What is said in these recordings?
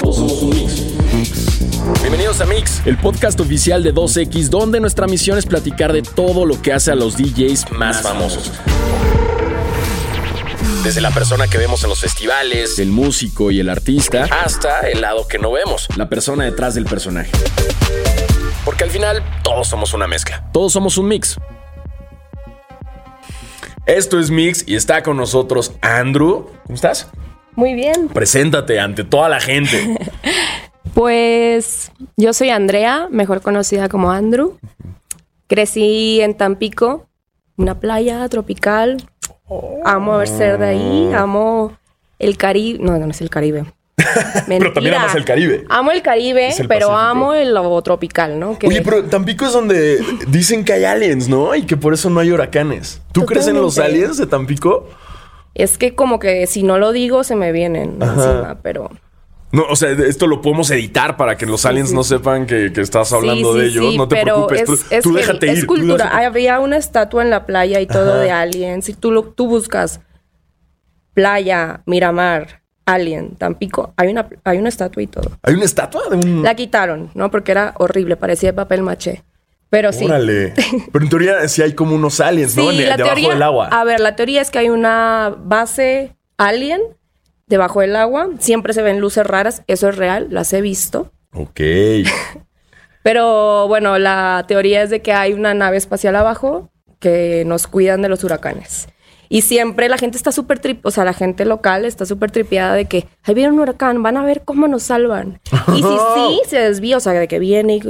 Todos somos un mix. Bienvenidos a Mix, el podcast oficial de 2X, donde nuestra misión es platicar de todo lo que hace a los DJs más famosos. Desde la persona que vemos en los festivales, el músico y el artista, hasta el lado que no vemos, la persona detrás del personaje. Porque al final todos somos una mezcla. Todos somos un mix. Esto es Mix y está con nosotros Andrew. ¿Cómo estás? Muy bien. Preséntate ante toda la gente. Pues yo soy Andrea, mejor conocida como Andrew. Crecí en Tampico, una playa tropical. Amo ser de ahí, amo el Caribe. No, no es el Caribe. pero también amas el Caribe. Amo el Caribe, el pero Pacífico. amo el lo tropical, ¿no? Que- Oye, pero Tampico es donde dicen que hay aliens, ¿no? Y que por eso no hay huracanes. ¿Tú crees en los aliens de Tampico? Es que como que si no lo digo se me vienen encima, pero... No, o sea, esto lo podemos editar para que los aliens sí, no sepan que, que estás hablando Sí, de ellos. sí, no te pero preocupes. Es, tú es tú déjate es ir. tú cultura. déjate- Había una estatua en la playa y todo Ajá. de aliens. Si tú, lo, tú buscas playa, Miramar, Alien, Tampico, hay una, hay una estatua y todo. ¿Hay una estatua de un. La quitaron, ¿no? Porque era horrible, parecía de papel maché. Pero sí. Órale. Pero en teoría sí hay como unos aliens, ¿no? Sí, la debajo teoría, del agua. A ver, la teoría es que hay una base alien debajo del agua. Siempre se ven luces raras. Eso es real, las he visto. Ok. Pero bueno, la teoría es de que hay una nave espacial abajo que nos cuidan de los huracanes. Y siempre la gente está súper trip, o sea, la gente local está súper tripeada de que, ahí viene un huracán, van a ver cómo nos salvan. Y si sí, se desvía, o sea, de que viene y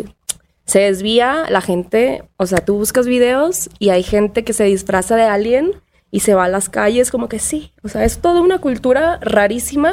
se desvía, la gente, o sea, tú buscas videos y hay gente que se disfraza de alien y se va a las calles como que sí. O sea, es toda una cultura rarísima,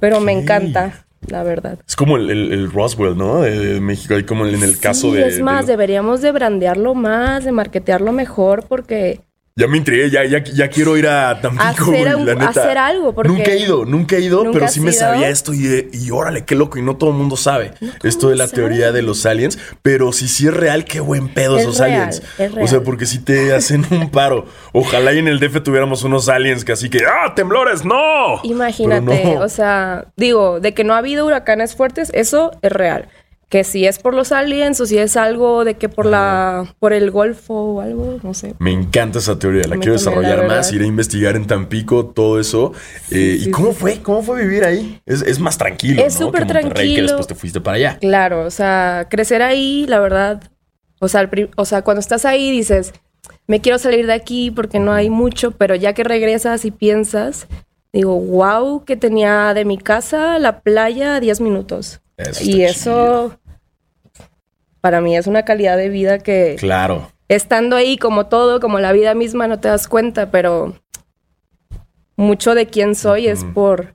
pero me encanta, la verdad. Es como el, el- el Roswell, ¿no? De México, ahí como en el caso Sí, de. Es más, de- deberíamos de brandearlo más, de marketearlo mejor, porque Ya me intrigué, ya, ya, ya quiero ir a Tampico, Hacer güey, la neta. hacer algo, porque- Nunca he ido, nunca he ido, ¿Nunca pero sí me ido? sabía esto y, y órale, qué loco, y no todo el mundo sabe esto de la sabe. teoría de los aliens, pero si sí es real, qué buen pedo Es esos real, aliens. es O sea, real. porque si te hacen un paro. Ojalá y en el DF tuviéramos unos aliens que así que, ¡ah, temblores, no! imagínate, no. o sea, digo, de que no ha habido huracanes fuertes, eso es real. Que si es por los aliens o si es algo de que por la por el Golfo o algo, no sé. Me encanta esa teoría, la quiero la desarrollar más, ir a investigar en Tampico, todo eso. Eh, ¿Y cómo sí. fue? ¿Cómo fue vivir ahí? Es, es más tranquilo, Es ¿no? súper Monterrey, que tranquilo. después te fuiste para allá. Claro, o sea, crecer ahí, la verdad, o sea, o sea, cuando estás ahí dices, me quiero salir de aquí porque no hay mucho, pero ya que regresas y piensas, digo, wow, que tenía de mi casa la playa a 10 minutos. Eso y eso para mí es una calidad de vida que Claro. estando ahí como todo, como la vida misma, no te das cuenta, pero mucho de quién soy es por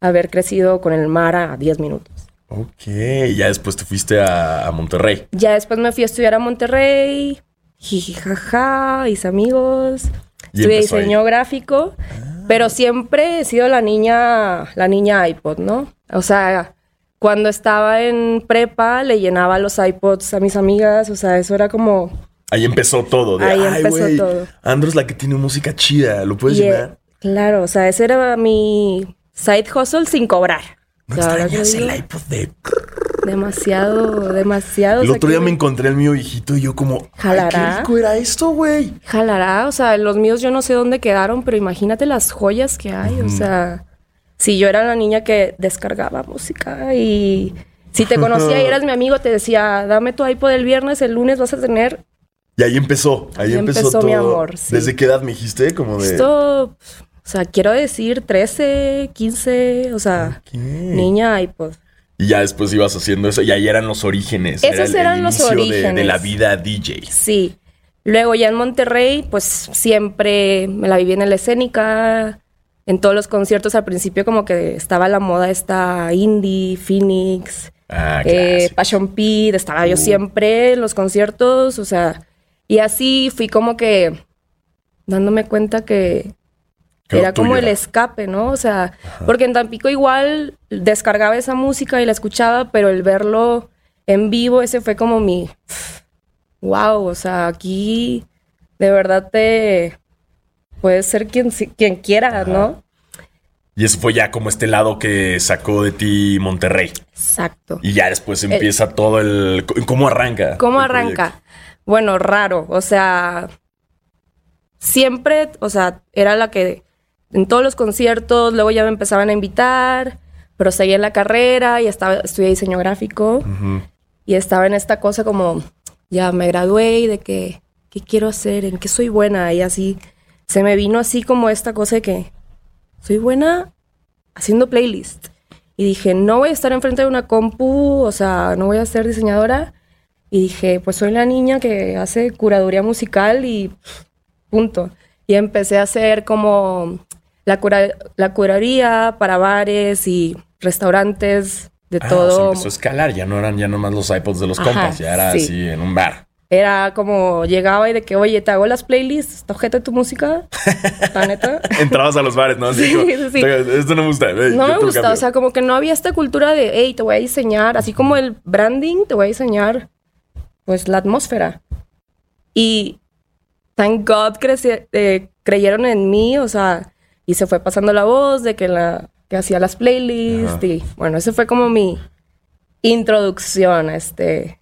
haber crecido con el mar a 10 minutos. Ok, ya después te fuiste a, a Monterrey. Ya después me fui a estudiar a Monterrey, jijijaja, hice amigos, Y estudié ahí. diseño gráfico, pero siempre he sido la niña, la niña iPod, ¿no? O sea, cuando estaba en prepa le llenaba los iPods a mis amigas, o sea, eso era como Ahí empezó todo. De, Ahí "Ay, empezó todo". Andro es la que tiene música chida, ¿lo puedes y, eh, llenar? claro, o sea, ese era mi side hustle sin cobrar. ¿No extrañas el iPod de...? Demasiado, demasiado. El otro día me encontré el mío viejito y yo como... ¡Ay, qué ¿Jalará? rico era esto, güey! Jalará, o sea, los míos yo no sé dónde quedaron, pero imagínate las joyas que hay, o sea, si yo era la niña que descargaba música y si te conocía y eras mi amigo, te decía, dame tu iPod el viernes, el lunes vas a tener Y ahí empezó, ahí Ahí empezó, empezó todo. mi amor, sí. ¿Desde qué edad me dijiste? Como de... esto, o sea, quiero decir 13, 15, o sea, niña iPod. Y ya después ibas haciendo eso y ahí eran los orígenes. Esos Era el- el eran los inicio de- De, orígenes. la vida DJ. Sí. Luego ya en Monterrey, pues siempre me la viví en la escénica. En todos los conciertos al principio como que estaba la moda esta indie, Phoenix, Ah, eh. Passion Pit. Estaba yo Uh. siempre en los conciertos, o sea... Y así fui como que dándome cuenta que era como el escape, ¿no? O sea, porque en Tampico igual descargaba esa música y la escuchaba, pero el verlo en vivo, ese fue como mi wow, o sea, aquí de verdad te puedes ser quien, quien quiera, ¿no? Y eso fue ya como este lado que sacó de ti Monterrey. Exacto. Y ya después empieza todo el... ¿Cómo arranca? ¿Cómo arranca? proyecto? Bueno, raro. O sea, siempre, o sea, era la que en todos los conciertos, luego ya me empezaban a invitar, pero seguía en la carrera y estaba, estudié diseño gráfico y estaba en esta cosa como, ya me gradué y de que, ¿qué quiero hacer? ¿En qué soy buena? Y así, se me vino así como esta cosa de que soy buena haciendo playlist. Y dije, no voy a estar enfrente de una compu, o sea, no voy a ser diseñadora. Y dije, pues soy la niña que hace curaduría musical y punto. Y empecé a hacer como la, cura- la curaduría para bares y restaurantes de Ah, todo. empezó a escalar. Ya no eran ya nomás los iPods de los Ajá, compas. Ya era sí. así en un bar. Era como llegaba y de que, oye, te hago las playlists, ¿está ojete tu música? La neta. Entrabas a los bares, ¿no? Así Sí, como, sí. Esto no me gusta. Ey, No me gusta, cambio". o sea, como que no había esta cultura de, hey, te voy a diseñar, así como el branding, te voy a diseñar, pues, la atmósfera. Y thank God eh, creyeron en mí, o sea, y se fue pasando la voz de que, la, que hacía las playlists, Ajá. y bueno, esa fue como mi introducción a este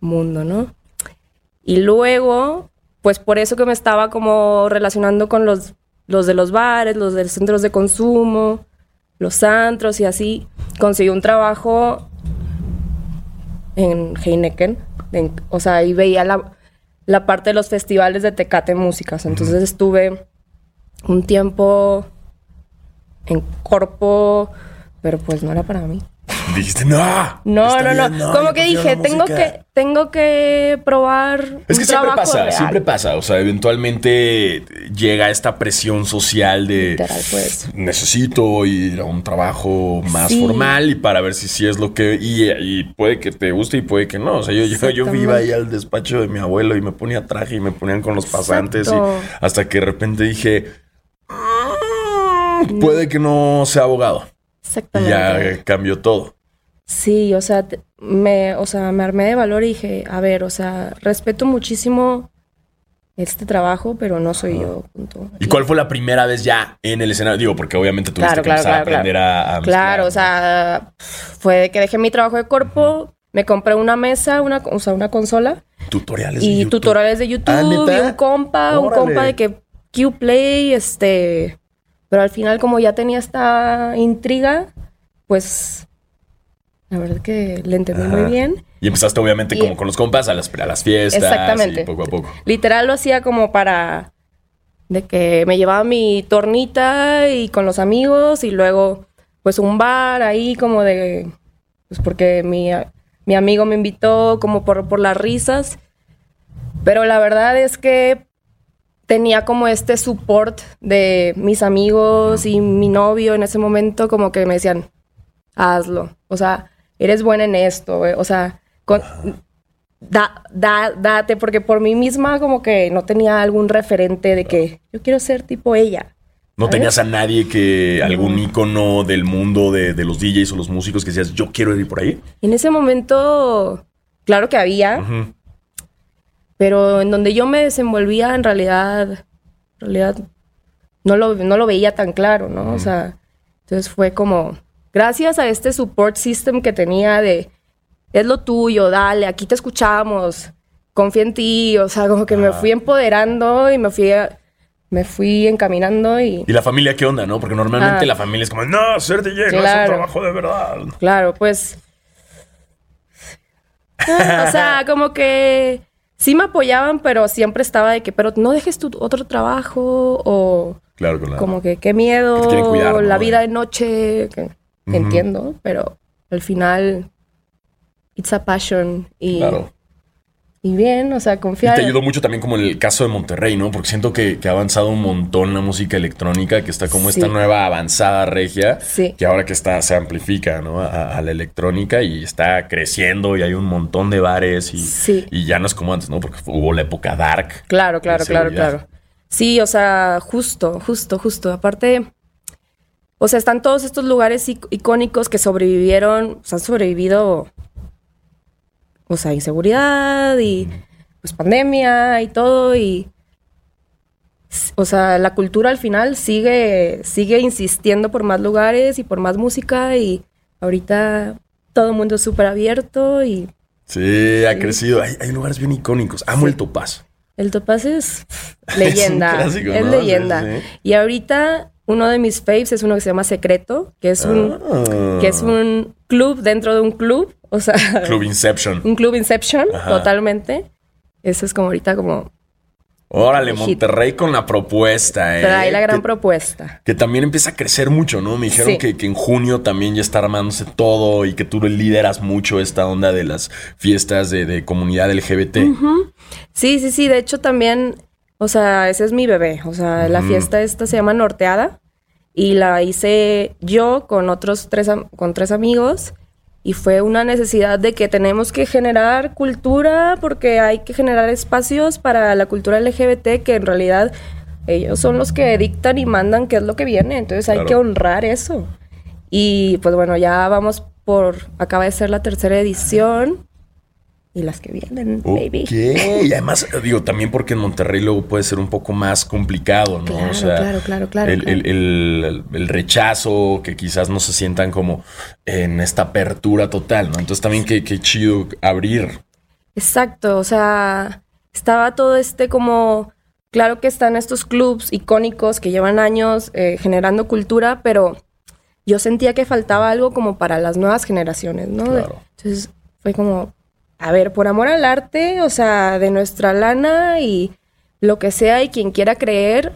mundo, ¿no? Y luego, pues por eso que me estaba como relacionando con los, los de los bares, los de los centros de consumo, los antros y así, conseguí un trabajo en Heineken. en- o sea, ahí veía la, la parte de los festivales de Tecate Músicas. Entonces estuve un tiempo en Corpo, pero pues no era para mí. Dijiste, no. No, no, no, Como que dije, tengo música". que, tengo que probar. Es un que siempre pasa, real. siempre pasa. O sea, eventualmente llega esta presión social de Literal, pues. necesito ir a un trabajo más Sí. formal y para ver si sí es lo que. Y, y puede que te guste y puede que no. O sea, yo, yo, yo iba ahí al despacho de mi abuelo y me ponía traje y me ponían con los pasantes. Y hasta que de repente dije. "Mm, Puede que no sea abogado. Y Exactamente. ya eh, cambió todo. Sí, o sea, me, o sea, me armé de valor y dije, a ver, o sea, respeto muchísimo este trabajo, pero no soy yo. Punto. ¿Y cuál fue la primera vez ya en el escenario? Digo, porque obviamente tuviste Claro, que claro, empezar claro, a aprender a, a Claro, o sea, fue de que dejé mi trabajo de cuerpo, me compré una mesa, una, o sea, una consola tutoriales de y YouTube. tutoriales de YouTube Ah, y un compa, un compa de que Qplay, este, pero al final como ya tenía esta intriga, pues la verdad que le entendí Ajá. muy bien. Y empezaste obviamente Y- como con los compas a las, a las fiestas. Exactamente. Y poco a poco. Literal lo hacía como para de que me llevaba mi tornita y con los amigos y luego pues un bar ahí como de pues porque mi, mi amigo me invitó como por, por las risas. Pero la verdad es que tenía como este support de mis amigos y mi novio en ese momento como que me decían, hazlo. O sea, eres buena en esto. O sea, con- da, da- date, porque por mí misma como que no tenía algún referente de que yo quiero ser tipo ella. No ¿sabes? tenías a nadie que, algún ícono del mundo de, de los DJs o los músicos que decías, yo quiero ir por ahí. En ese momento, claro que había. Pero en donde yo me desenvolvía en realidad, en realidad no lo, no lo veía tan claro, ¿no? O sea, entonces fue como, gracias a este support system que tenía de, es lo tuyo, dale, aquí te escuchamos, confía en ti, o sea, como que me fui empoderando y me fui, a- me fui encaminando y... ¿Y la familia qué onda, no? Porque normalmente Ah. la familia es como, no, ser DJ no es un Claro. trabajo de verdad. Claro, pues. O sea, como que sí me apoyaban, pero siempre estaba de que, pero no dejes tu otro trabajo o Claro, claro. como que qué miedo, Que la vida de noche, que entiendo, pero al final it's a passion y, Claro. Y bien, o sea, Y confiar. te ayudó mucho también como en el caso de Monterrey, ¿no? Porque siento que, que ha avanzado un montón la música electrónica, que está como Sí. esta nueva avanzada regia, Sí. que ahora que está se amplifica, ¿no? A, a la electrónica y está creciendo y hay un montón de bares y, Sí. y ya no es como antes, ¿no? Porque hubo la época dark. Claro, claro, claro, claro. Sí, o sea, justo, justo, justo. Aparte, o sea, están todos estos lugares ic- icónicos que sobrevivieron, o sea, han sobrevivido, o sea, inseguridad y pues pandemia y todo y o sea, la cultura al final sigue, sigue insistiendo por más lugares y por más música y ahorita todo el mundo es súper abierto y... Sí, ha crecido. Hay, hay, lugares bien icónicos. Amo el Topaz. El Topaz es leyenda. es, leyenda. Y ahorita uno de mis faves es uno que se llama Secreto, que es un, ah. que es un club dentro de un club. O sea... Club Inception. Un club Inception, totalmente. Eso es como ahorita como Órale, Monterrey con la propuesta, ¿eh? Trae la gran propuesta. Que también empieza a crecer mucho, ¿no? Me dijeron que, en junio también ya está armándose todo y que tú lideras mucho esta onda de las fiestas de, comunidad LGBT. Sí, sí, sí. De hecho, también, o sea, ese es mi bebé. O sea, la fiesta esta se llama Norteada y la hice yo con otros tres, con tres amigos y fue una necesidad de que tenemos que generar cultura porque hay que generar espacios para la cultura LGBT que en realidad ellos son los que dictan y mandan qué es lo que viene, entonces hay que honrar eso. Y pues bueno, ya vamos por, acaba de ser la tercera edición y las que vienen, baby. Y además, digo, también porque en Monterrey luego puede ser un poco más complicado, ¿no? Claro, o sea, claro, claro, claro el, rechazo, que quizás no se sientan como en esta apertura total, ¿no? Entonces también qué, qué chido abrir. Exacto, o sea, estaba todo este como... Claro que están estos clubs icónicos que llevan años eh, generando cultura, pero yo sentía que faltaba algo como para las nuevas generaciones, ¿no? Claro. Entonces fue como, a ver, por amor al arte, o sea, de nuestra lana y lo que sea y quien quiera creer,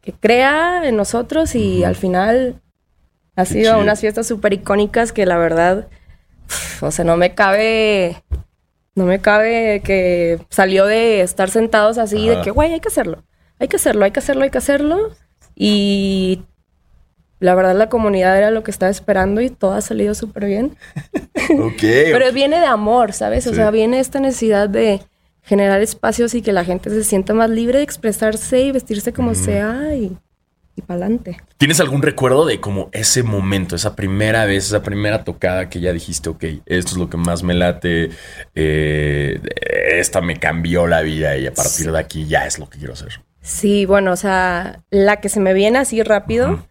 que crea en nosotros y al final ha sido unas fiestas súper icónicas que la verdad, o sea, no me cabe, no me cabe que salió de estar sentados así, de que, güey, hay que hacerlo, hay que hacerlo, hay que hacerlo, hay que hacerlo. Y la verdad la comunidad era lo que estaba esperando y todo ha salido súper bien. Pero viene de amor, ¿sabes? O sea, viene esta necesidad de generar espacios y que la gente se sienta más libre de expresarse y vestirse como sea y, y para adelante. ¿Tienes algún recuerdo de como ese momento, esa primera vez, esa primera tocada que ya dijiste, ok, esto es lo que más me late, eh, esta me cambió la vida y a partir de aquí ya es lo que quiero hacer? Sí, bueno, o sea, la que se me viene así rápido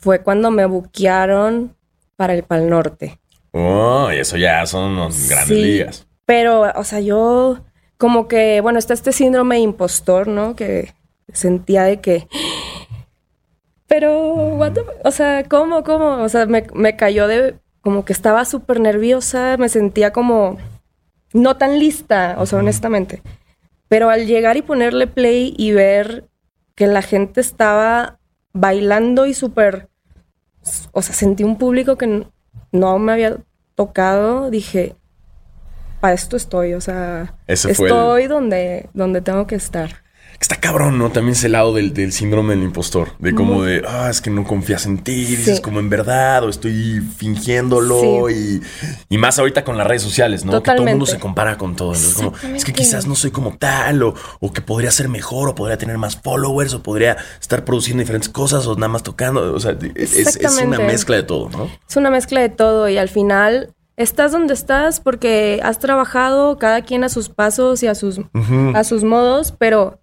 fue cuando me buquearon para el Pal Norte. Oh, y eso ya son unos grandes ligas. Pero, o sea, yo como que, bueno, está este síndrome de impostor, ¿no? Que sentía de que... Pero, o sea, ¿cómo, cómo? O sea, me, me cayó de... Como que estaba súper nerviosa, me sentía como... No tan lista, o sea, honestamente. Pero al llegar y ponerle play y ver que la gente estaba bailando y súper o sea, sentí un público que no me había tocado, dije, para esto estoy, o sea, estoy donde, donde tengo que estar. Está cabrón, ¿no? También ese lado del, del síndrome del impostor. De como de, ah, es que no confías en ti, dices como en verdad, o estoy fingiéndolo. Y, y, más ahorita con las redes sociales, ¿no? Que todo el mundo se compara con todo. Es como, es que quizás no soy como tal, o, o, que podría ser mejor, o podría tener más followers, o podría estar produciendo diferentes cosas, o nada más tocando. O sea, es, es una mezcla de todo, ¿no? Es una mezcla de todo, y al final estás donde estás porque has trabajado cada quien a sus pasos y a sus, a sus modos, pero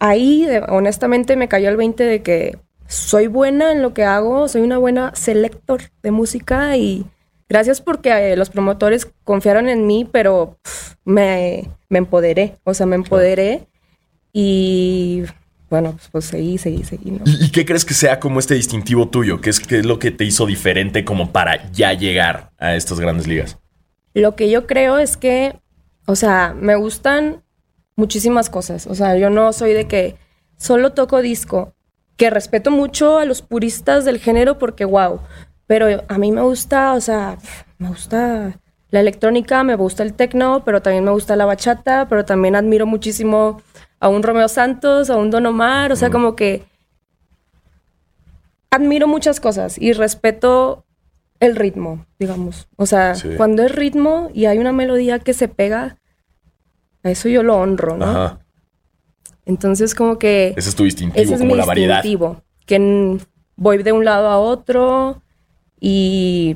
ahí honestamente me cayó el 20 de que soy buena en lo que hago, soy una buena selector de música y gracias porque eh, los promotores confiaron en mí, pero me, me, empoderé, o sea, me empoderé y bueno, pues, pues seguí, seguí, seguí. ¿Y, qué crees que sea como este distintivo tuyo? ¿Qué es, ¿Qué es lo que te hizo diferente como para ya llegar a estas grandes ligas? Lo que yo creo es que, o sea, me gustan muchísimas cosas. O sea, yo no soy de que solo toco disco, que respeto mucho a los puristas del género porque wow, pero a mí me gusta, o sea, me gusta la electrónica, me gusta el techno, pero también me gusta la bachata, pero también admiro muchísimo a un Romeo Santos, a un Don Omar, o sea, como que admiro muchas cosas y respeto el ritmo, digamos. O sea, cuando es ritmo y hay una melodía que se pega, eso yo lo honro, ¿no? Ajá. Entonces, como que. Ese es tu distintivo, ese es como mi la variedad. Distintivo, que voy de un lado a otro y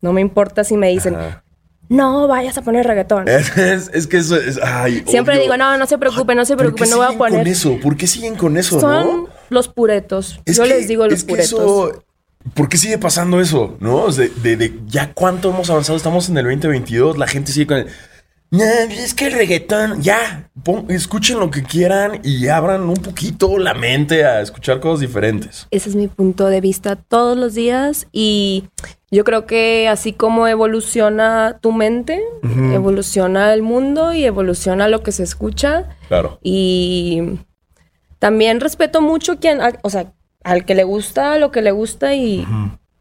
no me importa si me dicen. no vayas a poner reggaetón. Es, que eso es. Ay, Siempre digo, no, no se preocupe, no se preocupe, no voy a poner. con eso? ¿Por qué siguen con eso? Son los puretos. Yo les digo los puretos. ¿Por qué sigue pasando eso? ¿No? De, ya cuánto hemos avanzado, estamos en el 2022, la gente sigue con el. Es que el reggaetón, ya, escuchen lo que quieran y abran un poquito la mente a escuchar cosas diferentes. Ese es mi punto de vista todos los días y yo creo que así como evoluciona tu mente, evoluciona el mundo y evoluciona lo que se escucha. Claro. Y también respeto mucho quien, o sea, al que le gusta lo que le gusta y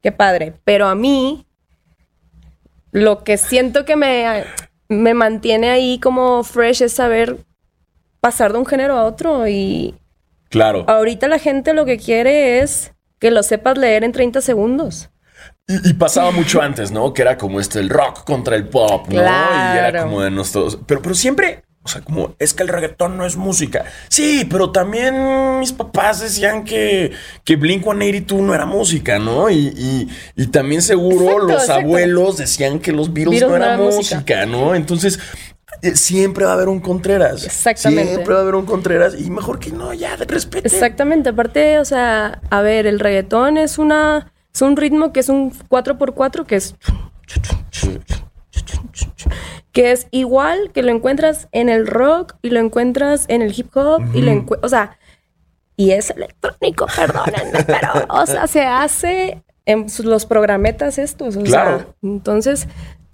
qué padre. Pero a mí, lo que siento que me, me mantiene ahí como fresh es saber pasar de un género a otro y... Claro. Ahorita la gente lo que quiere es que lo sepas leer en 30 segundos. Y, pasaba mucho antes, ¿no? Que era como este el rock contra el pop, ¿no? Y era como de nosotros. Pero, pero siempre, o sea, como es que el reggaetón no es música. Sí, pero también mis papás decían que, que Blink 182 no era música, ¿no? Y, también seguro los abuelos decían que los Beatles, no, eran música, ¿no? Entonces, eh, siempre va a haber un Contreras. Exactamente. Siempre va a haber un Contreras y mejor que no, ya, de respeto. Exactamente. Aparte, o sea, a ver, el reggaetón es una es un ritmo que es un 4x4 que es... Que es igual que lo encuentras en el rock y lo encuentras en el hip hop y lo encuentras... O sea, y es electrónico, perdónenme, pero, o sea, se hace en los programetas estos. O sea, entonces,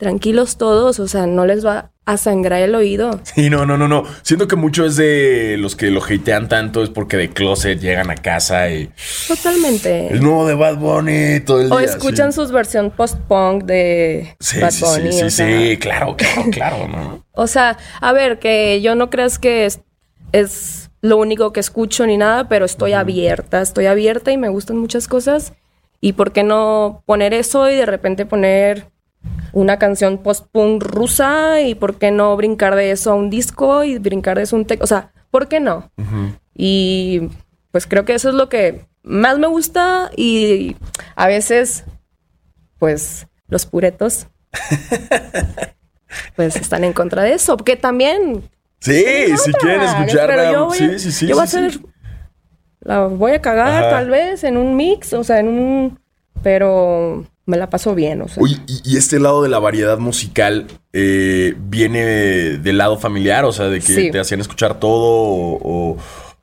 tranquilos todos, o sea, no les va a sangrar el oído. Sí, no, no, no, no. Siento que mucho es de los que lo hatean tanto es porque de closet llegan a casa y. Totalmente. El nuevo de Bad Bunny todo el día. O escuchan sus versión post-punk de Bad Bunny. Sí, sí, sí, claro, claro, claro, ¿no? O sea, a ver, que yo no creas que es, lo único que escucho ni nada, pero estoy abierta, estoy abierta y me gustan muchas cosas. ¿Y por qué no poner eso y de repente poner una canción post-punk rusa y por qué no brincar de eso a un disco y brincar de eso a un tech. O sea, ¿por qué no? Y pues creo que eso es lo que más me gusta y a veces, pues, los puretos, pues están en contra de eso, porque también... Sí, si quieren escuchar... Yo voy, sí, sí, sí. Yo voy a hacer... La voy a cagar tal vez en un mix, o sea, en un... Pero me la paso bien, o sea. y, este lado de la variedad musical eh, viene del lado familiar, o sea, de que te hacían escuchar todo o...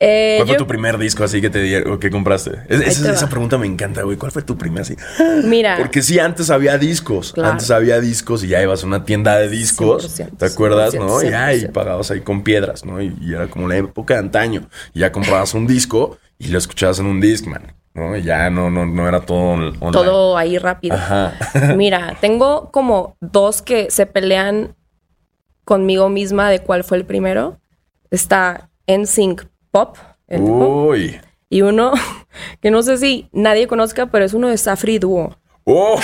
Eh, ¿Cuál fue tu primer disco así que te dieron, que compraste? esa, pregunta me encanta, güey. ¿Cuál fue tu primer así? Mira. Porque sí, antes había discos. Antes había discos y ya ibas a una tienda de discos. ¿Te acuerdas, no? Ya, y pagabas ahí con piedras, ¿no? Y, y, era como la época de antaño. Y ya comprabas un disco y lo escuchabas en un Discman. ¿No? Ya no, no, no era todo Todo ahí rápido. Mira, tengo como dos que se pelean conmigo misma de cuál fue el primero. Está NSYNC Pop. Uy. y uno que no sé si nadie conozca, pero es uno de Safri Duo. Oh,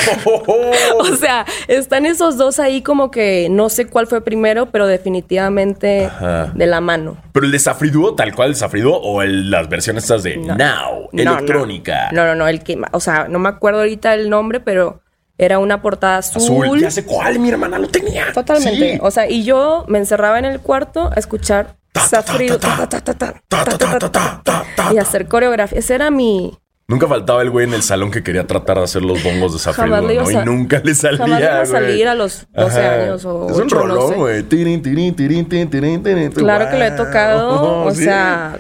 o sea, están esos dos ahí como que no sé cuál fue primero, pero definitivamente de la mano. Pero el de Safriduo, tal cual el Safriduo, o las versiones estas de Now, electrónica. No. no, no, el que, o sea, no me acuerdo ahorita el nombre, pero era una portada azul. Azul, ya sé cuál, mi hermana lo tenía. Totalmente. O sea, y yo me encerraba en el cuarto a escuchar Safriduo y hacer coreografía. Ese era mi Nunca faltaba el güey en el salón que quería tratar de hacer los bongos de Zafrido, ¿no? Y nunca le salía, Jamás iba a salir a los 12 años o Es un rolón, güey. Claro que lo he tocado, o sea...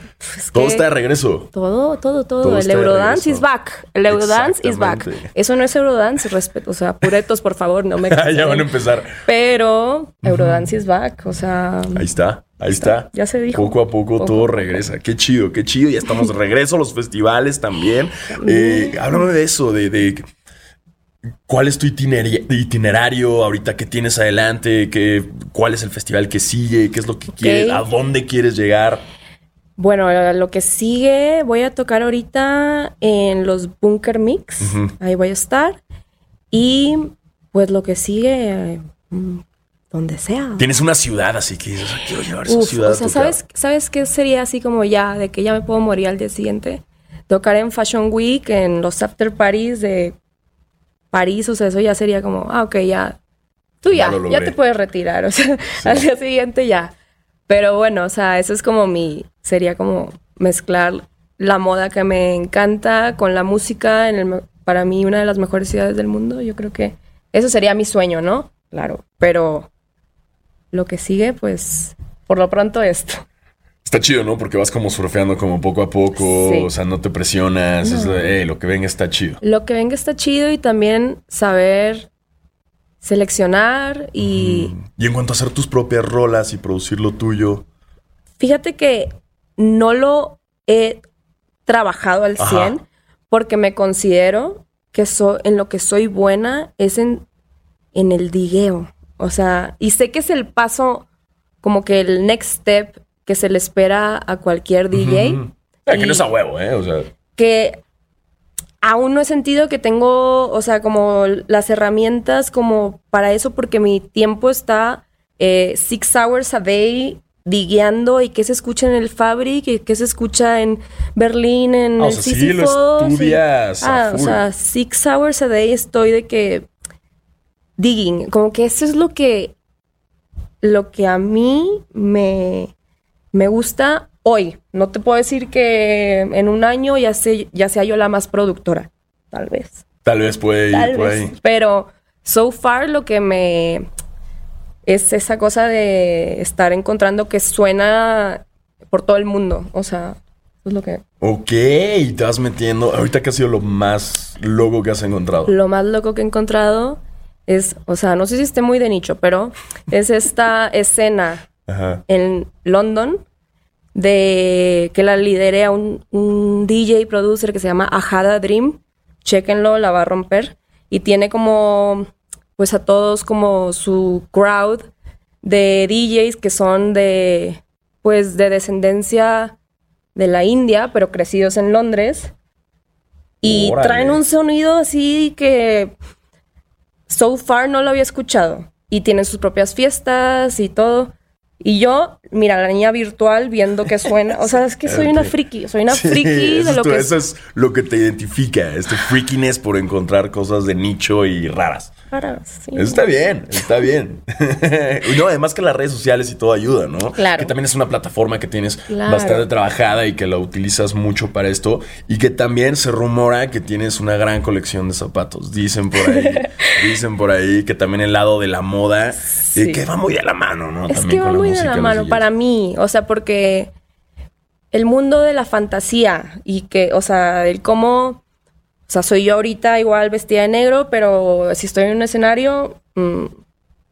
todo está de regreso. Todo, todo, todo. el Eurodance is back. El Eurodance is back. Eso no es Eurodance, respeto. O sea, puretos, por favor, no me... ya van a empezar. Pero Eurodance is back, o sea... Ahí está. Ahí está. Ya se dijo. Poco a poco, todo regresa. Qué chido, qué chido. Ya estamos de regreso a los festivales también. Eh, háblame de eso, de, cuál es tu itinerario ahorita que tienes adelante, ¿Qué, cuál es el festival que sigue, qué es lo que quieres, a dónde quieres llegar. Bueno, lo que sigue, voy a tocar ahorita en los Bunker Mix. Ahí voy a estar. Y pues lo que sigue, mm, donde sea. Tienes una ciudad, así que quiero llevar esa ciudad. O sea, ¿sabes, ¿sabes qué sería así como ya, de que ya me puedo morir al día siguiente? Tocar en Fashion Week, en los after parties de París, o sea, eso ya sería como, ah, ok, ya tú ya, ya, te puedes retirar, o sea, al día siguiente ya. Pero bueno, o sea, eso es como mi, sería como mezclar la moda que me encanta con la música en el, para mí una de las mejores ciudades del mundo. Yo creo que eso sería mi sueño, ¿no? Claro, pero lo que sigue, pues, por lo pronto esto. Está chido, ¿no? Porque vas como surfeando como poco a poco, o sea, no te presionas, es lo que venga está chido. Lo que venga está chido y también saber seleccionar y... Y en cuanto a hacer tus propias rolas y producir lo tuyo. Fíjate que no lo he trabajado al 100 porque me considero que en lo que soy buena es en, en el digueo. O sea, y sé que es el paso, como que el next step que se le espera a cualquier DJ. Ah, que no es a huevo, ¿eh? O sea. Que aún no he sentido que tengo, o sea, como las herramientas como para eso, porque mi tiempo está eh, six hours a day digueando y que se escucha en el Fabric y que se escucha en Berlín, en ah, el sí, lo estudias. Ah, o sea, six hours a day estoy de que digging, como que eso es lo que lo que a mí me me gusta hoy. No te puedo decir que en un año ya, ya sea yo la más productora. Tal vez. Tal vez puede ir por ahí. Pero so far lo que me es esa cosa de estar encontrando que suena por todo el mundo. O sea, es lo que. Ok, te vas metiendo. Ahorita, ¿qué ha sido lo más loco que has encontrado? Lo más loco que he encontrado es, o sea, no sé si esté muy de nicho, pero es esta escena en London de que la lidere a un, un DJ producer que se llama Ajada Dream. Chequenlo, la va a romper. Y tiene como, pues a todos como su crowd de DJs que son de, pues de descendencia de la India, pero crecidos en Londres. Y traen un sonido así que so far no lo había escuchado. Y tienen sus propias fiestas y todo. Y yo, mira, la niña virtual viendo que suena. O sea, es que soy una friki. Soy una friki de lo que. Eso es lo que te identifica, este freakiness por encontrar cosas de nicho y raras. Sí. Eso está bien, está bien. no, además que las redes sociales y todo ayuda, ¿no? Claro. Que también es una plataforma que tienes bastante trabajada y que la utilizas mucho para esto. Y que también se rumora que tienes una gran colección de zapatos. Dicen por ahí, dicen por ahí que también el lado de la moda, eh, que va muy de la mano, ¿no? Es que va muy de la mano para mí. O sea, porque el mundo de la fantasía y que, o sea, el cómo, o sea, soy yo ahorita igual vestida de negro, pero si estoy en un escenario, mm,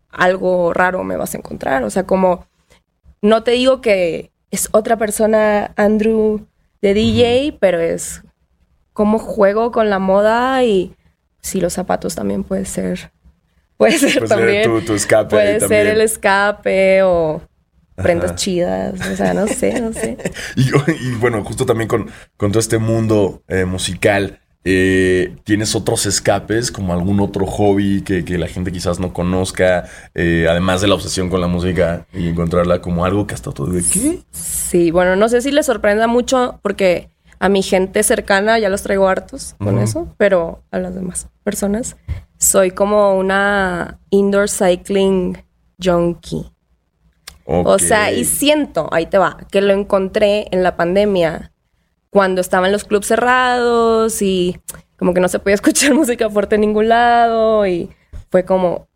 algo raro me vas a encontrar. O sea, como, no te digo que es otra persona, Andrew, de DJ, pero es cómo juego con la moda y si los zapatos también puede ser. Puede ser también. Tu, escape puede ser el escape o prendas chidas, o sea, no sé, no sé. y, bueno, justo también con, con todo este mundo eh, musical, eh, ¿tienes otros escapes, como algún otro hobby que, la gente quizás no conozca, eh, además de la obsesión con la música y encontrarla como algo que hasta todo de qué? Sí, bueno, no sé si les sorprenda mucho porque a mi gente cercana ya los traigo hartos con eso, pero a las demás personas soy como una indoor cycling junkie. O sea, y siento, ahí te va, que lo encontré en la pandemia, cuando estaban los clubes cerrados y como que no se podía escuchar música fuerte en ningún lado y fue como,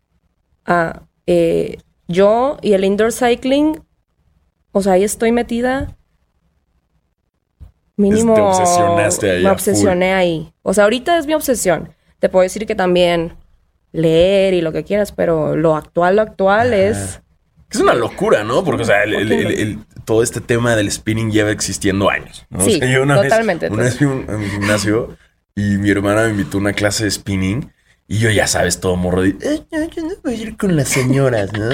ah, eh, yo y el indoor cycling, o sea, ahí estoy metida. Mínimo. Te obsesionaste ahí. Me obsesioné ahí. O sea, ahorita es mi obsesión. Te puedo decir que también leer y lo que quieras, pero lo actual, lo actual es es una locura, ¿no? Porque, o sea, todo este tema del spinning lleva existiendo años. ¿no? Sí, totalmente. una vez fui a un gimnasio y mi hermana me invitó a una clase de spinning. Y yo ya sabes, todo morro de, eh, yo no voy a ir con las señoras, ¿no?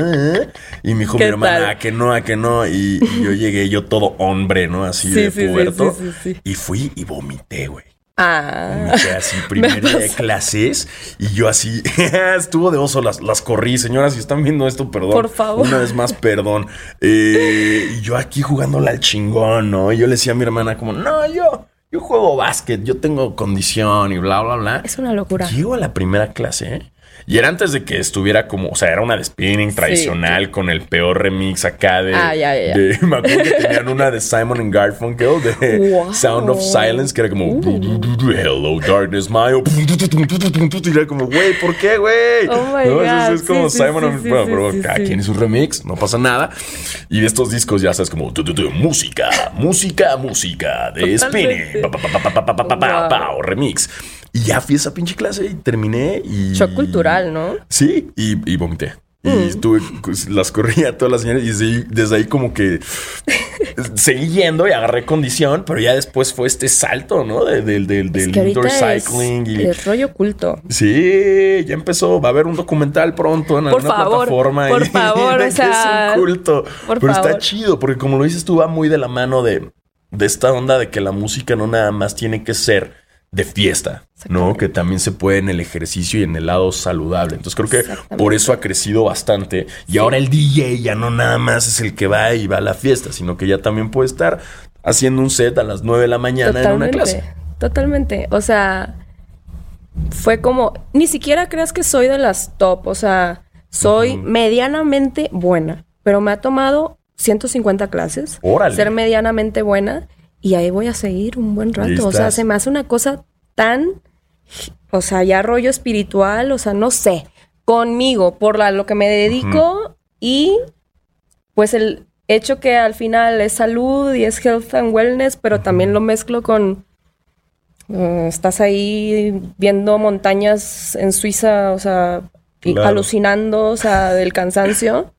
Y me dijo mi hermana, a que no, a que no. Y, yo llegué, yo todo hombre, ¿no? Así de puberto. y fui y vomité, güey. Ah. Así, primer día de clases. Y yo así, estuvo de oso, las, las corrí. Señoras, si están viendo esto, perdón. Por favor. Una vez más, perdón. Eh, y yo aquí jugándola al chingón, ¿no? Y yo le decía a mi hermana, como, no, yo, yo juego básquet, yo tengo condición y bla, bla, bla. Es una locura. Llego a la primera clase, ¿eh? Y era antes de que estuviera como, o sea, era una de spinning tradicional con el peor remix acá de, ah, ya, ya. de. me acuerdo que tenían una de Simon and Garfunkel de. Sound of Silence, que era como. Hello, darkness, my. Y era como, güey, ¿por qué, güey? Oh. God. Es como Simon. Sí, of... bueno, pero cada quien hizo remix, no pasa nada. Y de estos discos ya sabes como. Música, música, música de spinning. Pa, pa, pa, pa, pa, pa, pa, wow. Remix. Y ya fui a esa pinche clase y terminé y... Shock cultural, ¿no? Sí, y, y vomité. Y Mm. estuve, pues, las corría todas las señales y desde ahí, desde ahí como que seguí yendo y agarré condición, pero ya después fue este salto, ¿no? De- del del Es del que indoor es, cycling y... es rollo culto. Sí, ya empezó. Va a haber un documental pronto en Por alguna favor, plataforma. por y- favor, o sea, es un culto. por Pero está chido, porque como lo dices tú, va muy de la mano de, de esta onda de que la música no nada más tiene que ser de fiesta, ¿no? Que también se puede en el ejercicio y en el lado saludable. Entonces creo que por eso ha crecido bastante. Y ahora el DJ ya no nada más es el que va y va a la fiesta, sino que ya también puede estar haciendo un set a las 9 de la mañana en una clase. Totalmente. O sea, fue como, ni siquiera creas que soy de las top. O sea, soy medianamente buena, pero me ha tomado 150 clases. Órale. Ser medianamente buena y ahí voy a seguir un buen rato. O sea, se me hace una cosa tan, o sea, ya rollo espiritual, o sea, no sé, conmigo, por la, lo que me dedico y pues el hecho que al final es salud y es health and wellness, pero también lo mezclo con eh, estás ahí viendo montañas en Suiza, o sea, Claro. alucinando, o sea, del cansancio.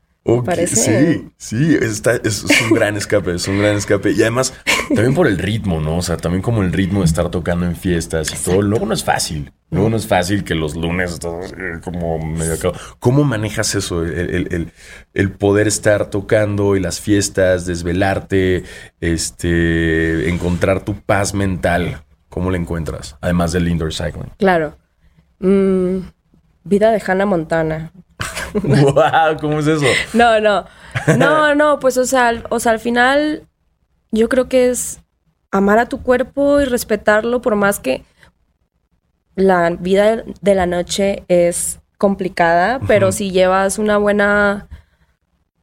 Parece. Sí, sí, está, es, es un gran escape, es un gran escape. Y además, también por el ritmo, ¿no? O sea, también como el ritmo de estar tocando en fiestas y todo. Luego no es fácil. Luego no es fácil que los lunes todo, eh, como medio acá. ¿Cómo manejas eso? El, el- el- el poder estar tocando y las fiestas, desvelarte, este, encontrar tu paz mental. ¿Cómo la encuentras? Además del indoor cycling. Claro. Mm, vida de Hannah Montana. ¡Wow! ¿Cómo es eso? No, no. No, no, pues o sea, al- o sea, al final yo creo que es amar a tu cuerpo y respetarlo por más que la vida de la noche es complicada, pero si llevas una buena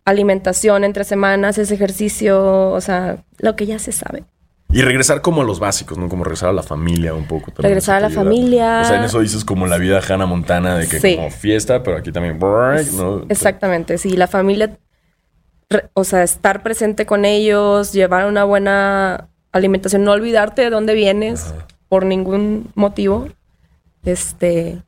alimentación entre semanas, ese ejercicio, o sea, lo que ya se sabe. Y regresar como a los básicos, ¿no? Como regresar a la familia un poco. también Regresar a la ayuda. familia. O sea, en eso dices como la vida Hannah Montana, de que Sí. como fiesta, pero aquí también... ¿no? Exactamente, sí, la familia, o sea, estar presente con ellos, llevar una buena alimentación, no olvidarte de dónde vienes por ningún motivo. Este,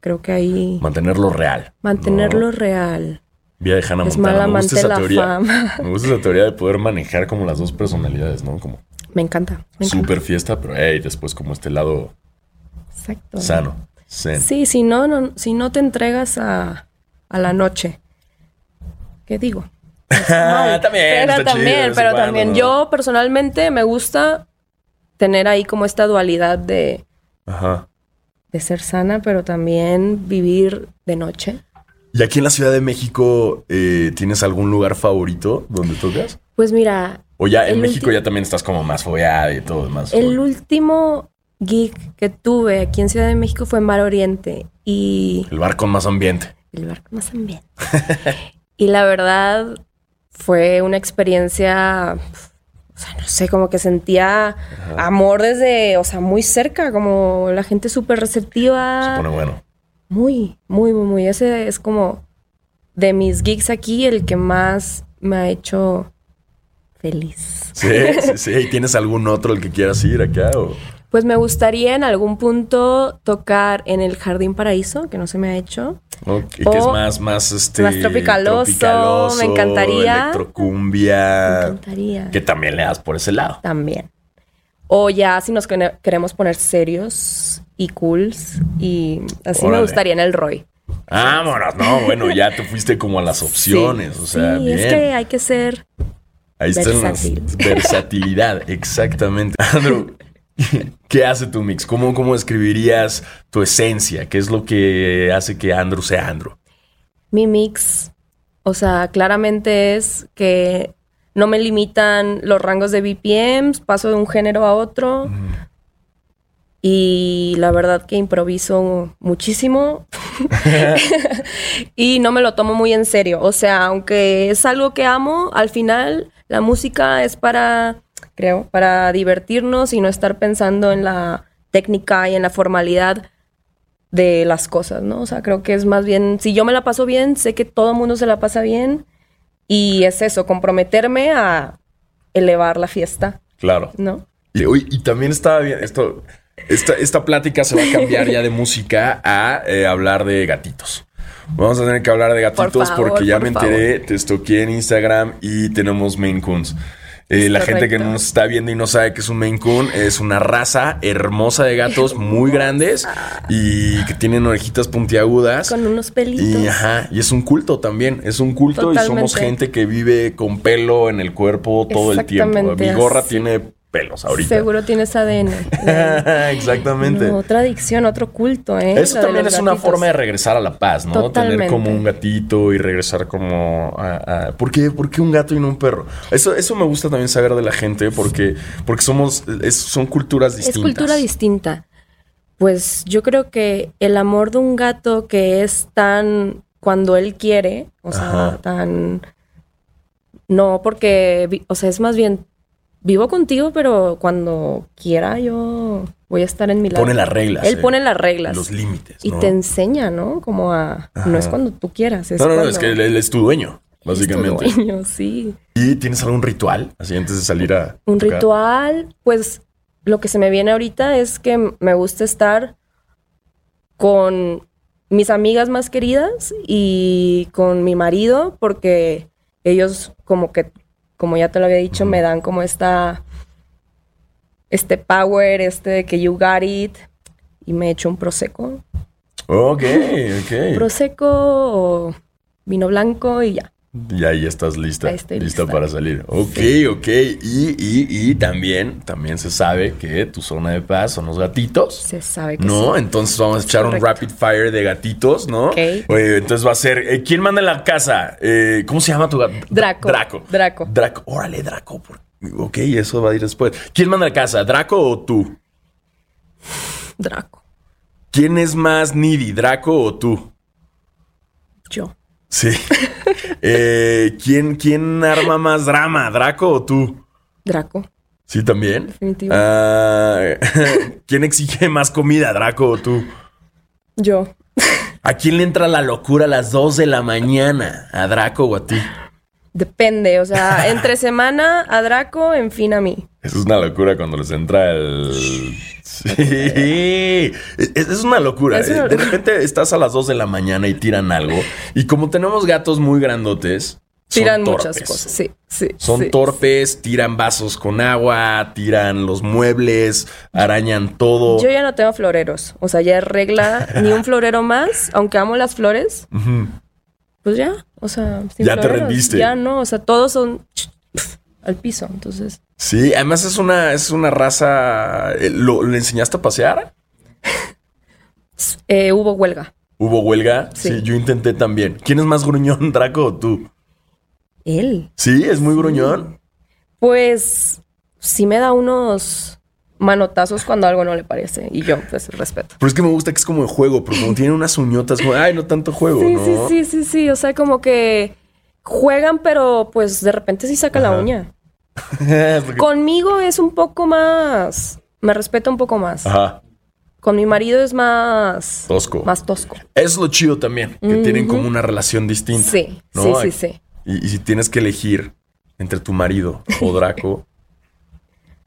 creo que ahí Mantenerlo real. mantenerlo ¿no? real. Vida de Hannah Es Montana. Me gusta esa teoría. fama. Me gusta esa teoría de poder manejar como las dos personalidades, ¿no? Como Me encanta. Me súper fiesta, pero hey, después como este lado Exacto. sano. zen. Sí, si no, no, si no te entregas a, a la noche, ¿qué digo? Mal. también. Pero chido en pero también ¿no? yo personalmente me gusta tener ahí como esta dualidad de, Ajá. de ser sana, pero también vivir de noche. ¿Y aquí en la Ciudad de México eh, tienes algún lugar favorito donde tocas? Pues mira, O ya en El México ya también estás como más fobeada y todo más. el último gig que tuve aquí en Ciudad de México fue en Mar Oriente y El bar con más ambiente. el lugar con más ambiente. y la verdad fue una experiencia, o sea, no sé, como que sentía amor desde, o sea, muy cerca, como la gente súper receptiva. Se pone bueno. Muy, muy, muy, muy. Ese es como de mis gigs aquí el que más me ha hecho feliz. Sí, sí, sí. ¿Y tienes algún otro al que quieras ir acá? O... Pues me gustaría en algún punto tocar en el Jardín Paraíso, que no se me ha hecho. o que que es más, más este. más tropicaloso, me encantaría. Electrocumbia. Me encantaría. Que también le das por ese lado. También. O ya si nos queremos poner serios y cools y así me gustaría en el Roy. Vámonos, no, bueno, ya te fuiste como a las opciones. Sí, o sea, sí, bien. es que hay que ser Ahí las versátil. versatilidad, exactamente. Andrew, ¿qué hace tu mix? ¿Cómo, ¿Cómo describirías tu esencia? ¿Qué es lo que hace que Andrew sea Andrew? mi mix. O sea, claramente es que no me limitan los rangos de BPMs, paso de un género a otro. Y la verdad que improviso muchísimo y no me lo tomo muy en serio. O sea, aunque es algo que amo, al final la música es para, creo, para divertirnos y no estar pensando en la técnica y en la formalidad de las cosas, ¿no? O sea, creo que es más bien, si yo me la paso bien, sé que todo el mundo se la pasa bien y es eso, comprometerme a elevar la fiesta. Claro. ¿No? Y, y también estaba bien, esto, esta, esta plática se va a cambiar ya de música a eh, hablar de gatitos. Vamos a tener que hablar de gatitos porque ya me enteré, te estoqué en Instagram y tenemos Maine Coons. Eh, la gente que nos está viendo y no sabe que es un Maine Coon es una raza hermosa de gatos muy grandes y que tienen orejitas puntiagudas. Con unos pelitos. Y, ajá, y es un culto también. Es un culto y somos gente que vive con pelo en el cuerpo todo el tiempo. Mi gorra tiene pelos ahorita. Seguro tienes ADN. Exactamente. otra adicción, otro culto, ¿eh? Eso también es una forma de regresar a la paz, ¿no? Tener como un gatito y regresar como a, ¿Por, qué? un gato y no un perro? Eso, eso me gusta también saber de la gente porque, porque somos, son culturas distintas. Es cultura distinta. Pues yo creo que el amor de un gato que es tan cuando él quiere, o sea, tan... No, porque, o sea, es más bien vivo contigo, pero cuando quiera yo voy a estar en mi lado. Pone las reglas. Él eh, pone las reglas. Los límites. Y te enseña, ¿no? Como a... No es cuando tú quieras. no, no, no, es que él, es tu dueño, básicamente. Es tu dueño, sí. ¿Y tienes algún ritual así antes de salir a... Un ritual, pues lo que se me viene ahorita es que me gusta estar con mis amigas más queridas y con mi marido porque ellos como que como ya te lo había dicho, me dan como esta, este power, este de que you got it, y me echo un prosecco. Ok, ok. Prosecco o vino blanco y ya. Y ahí estás lista, lista, para salir. Ok, ok. Y, y, también, también se sabe que tu zona de paz son los gatitos. Se sabe que ¿No? Entonces vamos a echar un rapid fire de gatitos, ¿no? Ok. entonces va a ser, eh, ¿quién manda en la casa? Eh, ¿Cómo se llama tu gato? Draco. Draco. Draco. Draco. Órale, Draco. Ok, eso va a ir después. ¿Quién manda en la casa? ¿Draco o tú? Draco. ¿Quién es más needy, Draco o tú? Yo. Sí. eh, ¿quién, ¿Quién arma más drama, Draco o tú? Draco. Sí, también. Definitivo. Ah, ¿Quién exige más comida, Draco o tú? Yo. ¿A quién le entra la locura a las 2 de la mañana? ¿A Draco o a ti? Depende, o sea, entre semana a Draco, en fin a mí. Eso es una locura cuando les entra el. Sí. Es, una locura. De repente estás a las 2 de la mañana y tiran algo. Y como tenemos gatos muy grandotes. Tiran muchas cosas, sí, sí. Son torpes, tiran vasos con agua, tiran los muebles, arañan todo. Yo ya no tengo floreros. O sea, ya es regla ni un florero más, aunque amo las flores. Pues ya, o sea, ya te rendiste. Ya no, o sea, todos son al piso, entonces. Sí, además es una, es una raza. Eh, ¿Lo, ¿Le enseñaste a pasear? Eh, hubo huelga. ¿Hubo huelga? Sí. Yo intenté también. ¿Quién es más gruñón, Draco o tú? Él. ¿Sí? ¿Es muy gruñón? Pues sí me da unos manotazos cuando algo no le parece. Y yo, pues, respeto. Pero es que me gusta que es como de juego, pero como tiene unas uñotas, como, ay, no tanto juego, sí, ¿no? Sí, sí, sí, sí. O sea, como que juegan, pero pues de repente sí saca la uña. Conmigo es un poco más. Me respeta un poco más. Ajá. Con mi marido es más. Tosco. Más tosco. Es lo chido también, que tienen como una relación distinta. Sí, sí, sí, sí. Y, si tienes que elegir entre tu marido o Draco,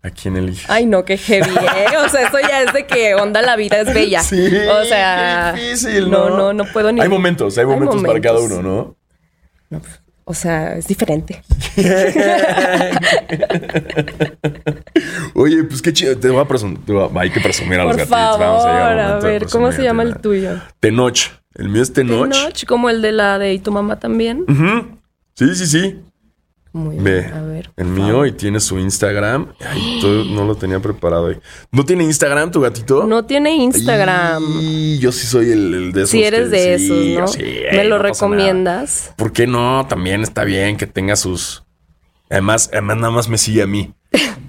¿a quién eliges? Ay, no, qué heavy, ¿eh? O sea, eso ya es de que onda la vida es bella. Sí. O sea. Qué difícil, ¿no? No, no, no puedo ni. Hay momentos, hay momentos, para cada uno, ¿no? No, pues, o sea, es diferente. Oye, pues qué chido. Te voy a presumir. Hay que presumir a los Por gatitos. Vamos a, llegar a, a ver, ¿cómo se llama el tuyo? Tenoch. El mío es Tenoch. Tenoch, como el de la de y tu mamá también. Sí, sí, sí. Muy bien. a ver. El mío y tiene su Instagram. Ay, no lo tenía preparado ahí. ¿No tiene Instagram tu gatito? No tiene Instagram. Y yo sí soy el, de esos. Si eres de esos, ¿no? Sí, ¿Me lo recomiendas? ¿Por qué no? También está bien que tenga sus. Además, además nada más me sigue a mí.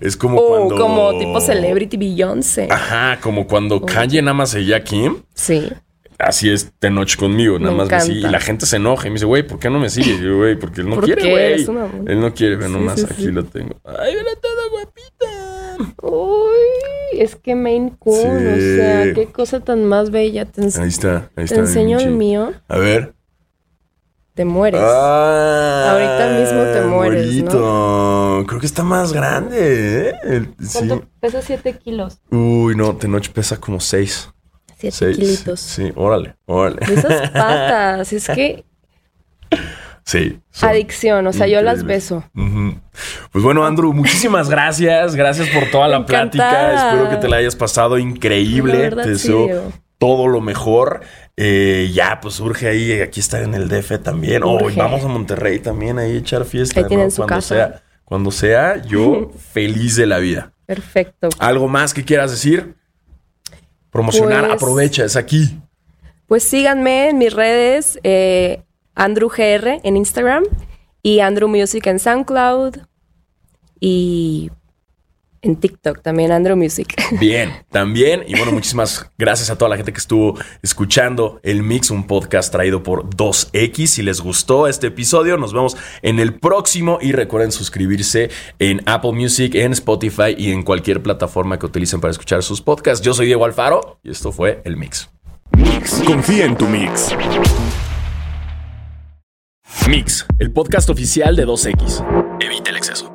Es como O cuando. como tipo Celebrity Beyoncé. Ajá, como cuando Kanye nada más seguía a Kim. Sí. Así es de noche conmigo, nada Me más me sigue. Y la gente se enoja y me dice, güey, ¿por qué no me sigues? Y yo, güey, porque él no ¿Por quiere, güey. Él no quiere, ve Sí, nomás sí, aquí sí. lo tengo. Ay, mira toda guapita. Uy, es que Maine Coon, o sea, qué cosa tan más bella. Te, Ahí está, ahí está. te enseño el mío, A ver. te mueres. Ah, Ahorita mismo te mueres, morito. Creo que está más grande, ¿eh? El-. ¿Cuánto pesa? 7 kilos. Uy, no, Tenoch pesa como 6. 7 kilitos. Sí, órale, órale. Esas patas, es que Sí. adicción, o sea, yo las beso. Pues bueno, Andrew, muchísimas gracias. Gracias por toda la plática. Espero que te la hayas pasado increíble. Verdad, te deseo todo lo mejor. Eh, ya, pues surge ahí. Aquí está en el DF también. Vamos a Monterrey también ahí a echar fiesta. Ahí tienen ¿no? su cuando casa. sea, cuando sea, yo feliz de la vida. Perfecto. ¿Algo más que quieras decir? Promocionar, Pues- aprovecha, es aquí. Pues síganme en mis redes, eh, Andrew GR en Instagram y Andrew Music en SoundCloud y en TikTok también Andrew Music. Bien, también. Y bueno, muchísimas gracias a toda la gente que estuvo escuchando el Mix, un podcast traído por 2X. Si les gustó este episodio, nos vemos en el próximo. Y recuerden suscribirse en Apple Music, en Spotify y en cualquier plataforma que utilicen para escuchar sus podcasts. Yo soy Diego Alfaro y esto fue el Mix. Mix. Confía en tu mix. Mix, el podcast oficial de 2X. Evita el exceso.